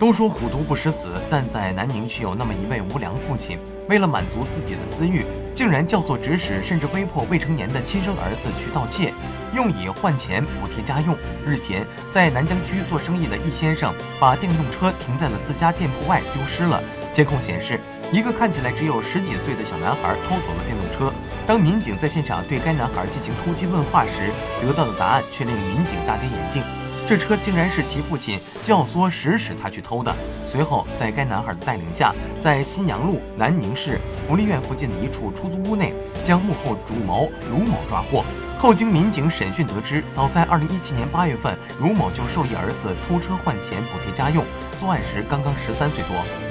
都说虎毒不食子，但在南宁却有那么一位无良父亲，为了满足自己的私欲，竟然教唆指使，甚至威迫未成年的亲生儿子去盗窃，用以换钱补贴家用。日前，在南江区做生意的易先生把电动车停在了自家店铺外，丢失了。监控显示，一个看起来只有十几岁的小男孩偷走了电动车。当民警在现场对该男孩进行突击问话时，得到的答案却令民警大跌眼镜。这车竟然是其父亲教唆指使他去偷的。随后，在该男孩的带领下，在新阳路南宁市福利院附近的一处出租屋内，将幕后主谋卢某抓获。后经民警审讯得知，早在2017年8月份，卢某就授意儿子偷车换钱补贴家用，作案时刚刚十三岁多。